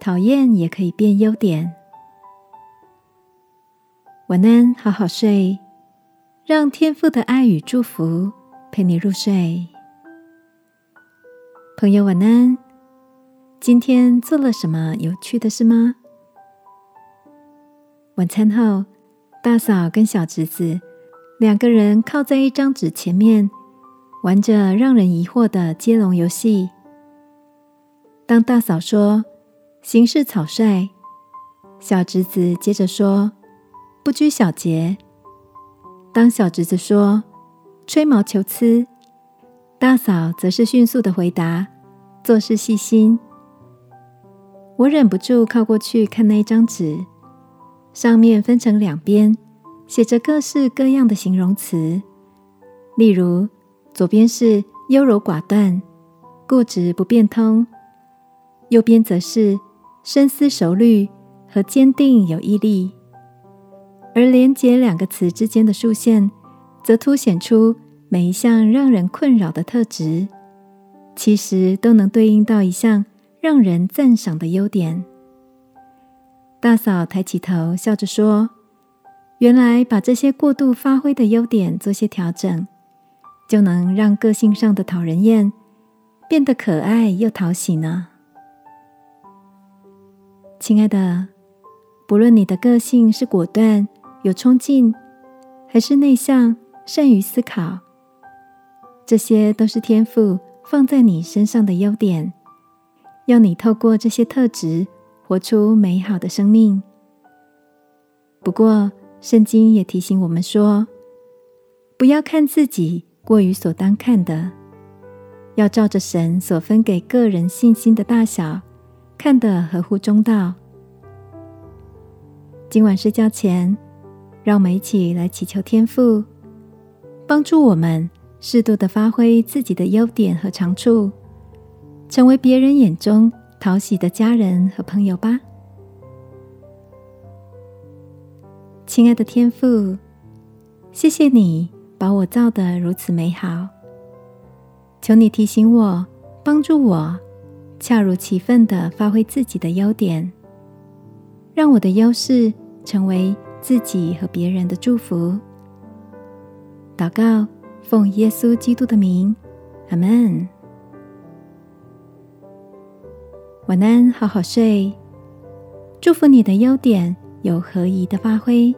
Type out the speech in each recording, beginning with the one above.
讨厌也可以变优点。晚安，好好睡，让天父的爱与祝福陪你入睡。朋友，晚安。今天做了什么有趣的事吗？晚餐后，大嫂跟小侄子两个人靠在一张纸前面，玩着让人疑惑的接龙游戏。当大嫂说。行事草率，小侄子接着说：“不拘小节。”当小侄子说：“吹毛求疵。”大嫂则是迅速的回答：“做事细心。”我忍不住靠过去看那一张纸，上面分成两边，写着各式各样的形容词，例如左边是优柔寡断、固执不变通，右边则是。深思熟虑和坚定有毅力，而连接两个词之间的竖线，则凸显出每一项让人困扰的特质，其实都能对应到一项让人赞赏的优点。大嫂抬起头，笑着说：“原来把这些过度发挥的优点做些调整，就能让个性上的讨人厌变得可爱又讨喜呢。”亲爱的，不论你的个性是果断、有冲劲，还是内向、善于思考，这些都是天赋放在你身上的优点，要你透过这些特质活出美好的生命。不过，圣经也提醒我们说，不要看自己过于所当看的，要照着神所分给个人信心的大小。看得合乎中道。今晚睡觉前，让我们一起来祈求天父，帮助我们适度的发挥自己的优点和长处，成为别人眼中讨喜的家人和朋友吧。亲爱的天父，谢谢你把我造得如此美好，求你提醒我，帮助我。恰如其分的发挥自己的优点，让我的优势成为自己和别人的祝福。祷告，奉耶稣基督的名，阿门。晚安，好好睡。祝福你的优点有合宜的发挥。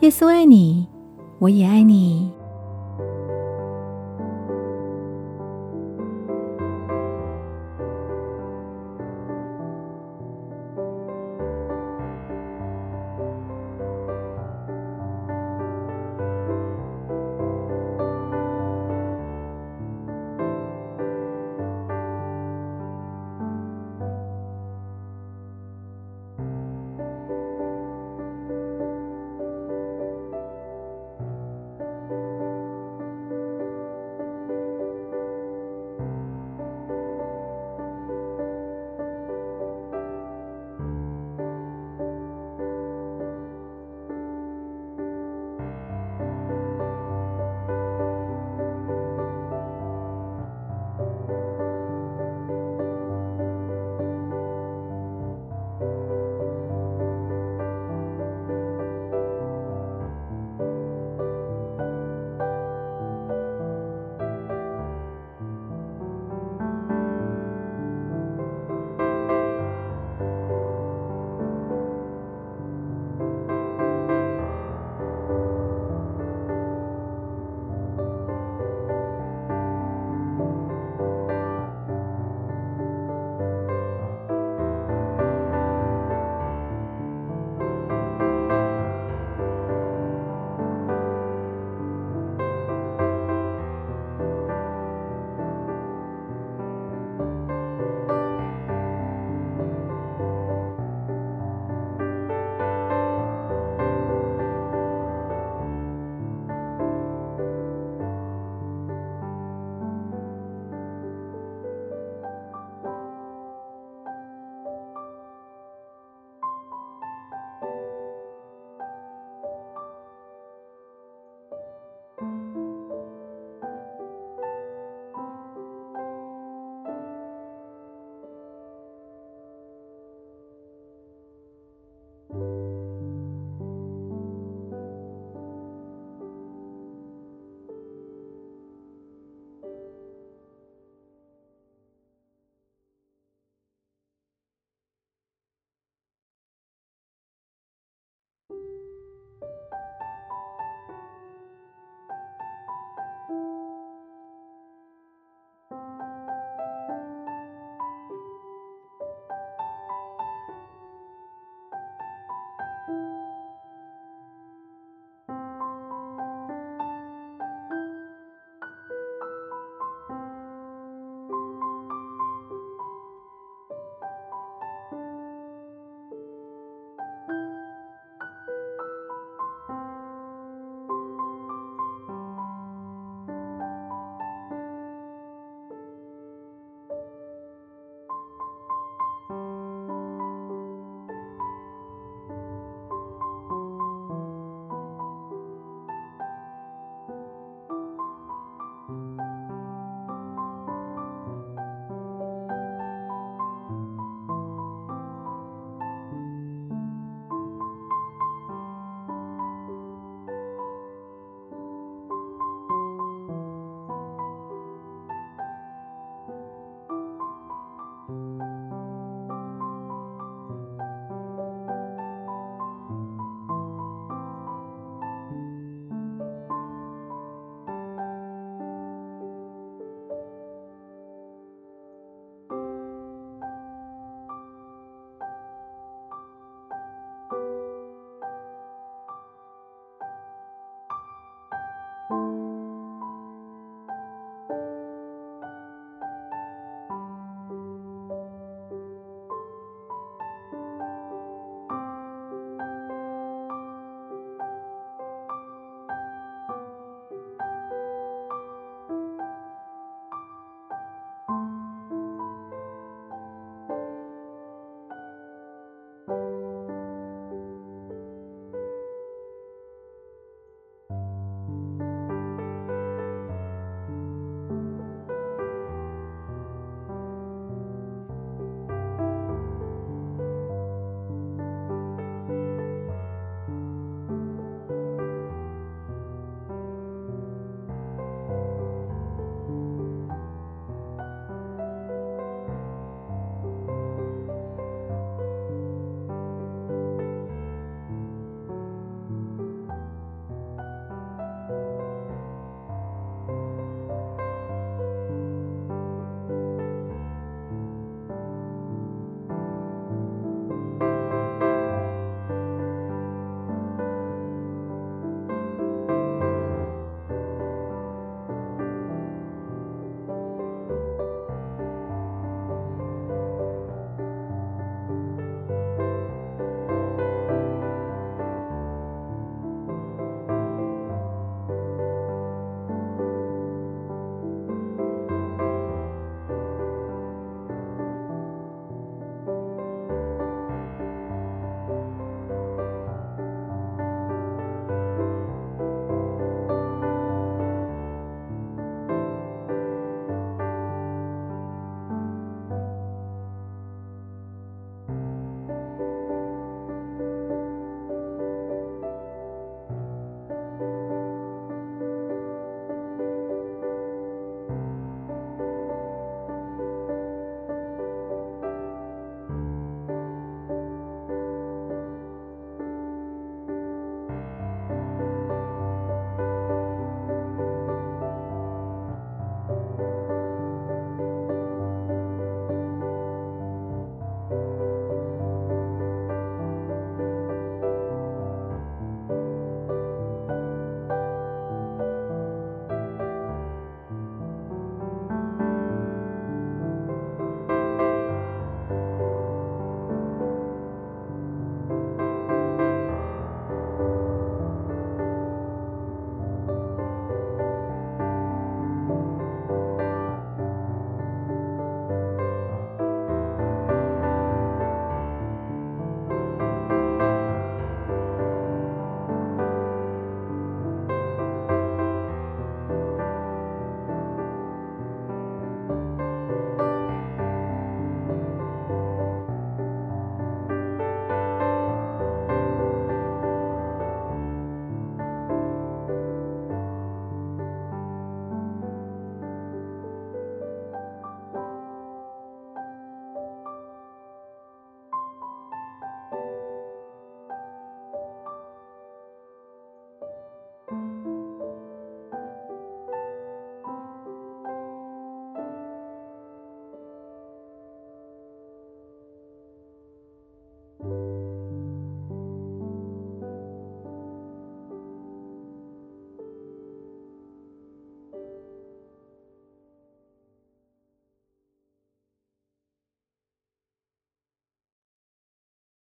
耶稣爱你，我也爱你。